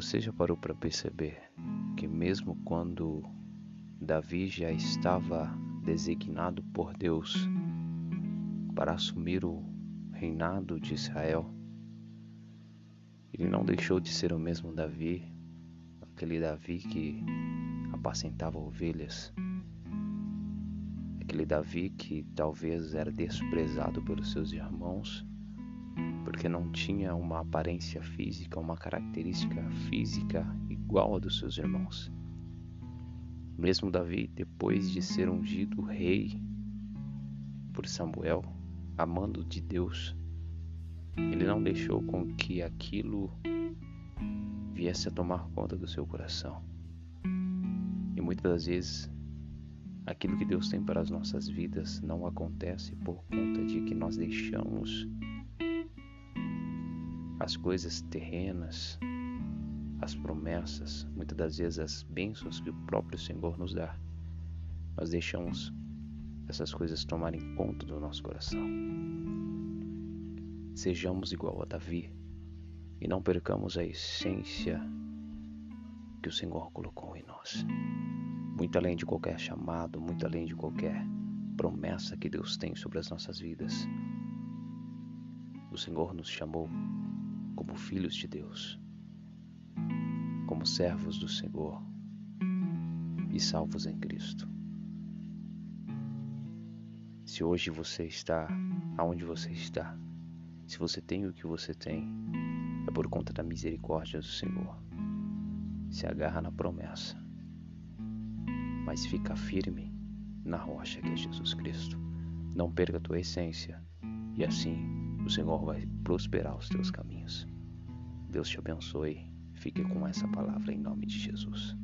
Você já parou para perceber que, mesmo quando Davi já estava designado por Deus para assumir o reinado de Israel, ele não deixou de ser o mesmo Davi, aquele Davi que apacentava ovelhas, aquele Davi que talvez era desprezado pelos seus irmãos porque não tinha uma aparência física, uma característica física igual a dos seus irmãos. Mesmo Davi, depois de ser ungido rei por Samuel, amando de Deus, ele não deixou com que aquilo viesse a tomar conta do seu coração. E muitas das vezes, aquilo que Deus tem para as nossas vidas não acontece por conta de que nós deixamos as coisas terrenas, as promessas, muitas das vezes as bênçãos que o próprio Senhor nos dá. Nós deixamos essas coisas tomarem conta do nosso coração. Sejamos igual a Davi e não percamos a essência que o Senhor colocou em nós. Muito além de qualquer chamado, muito além de qualquer promessa que Deus tem sobre as nossas vidas. O Senhor nos chamou como filhos de Deus, como servos do Senhor e salvos em Cristo. Se hoje você está aonde você está, se você tem o que você tem, é por conta da misericórdia do Senhor. Se agarra na promessa, mas fica firme na rocha que é Jesus Cristo. Não perca a tua essência e assim o Senhor vai prosperar os teus caminhos. Deus te abençoe. Fique com essa palavra em nome de Jesus.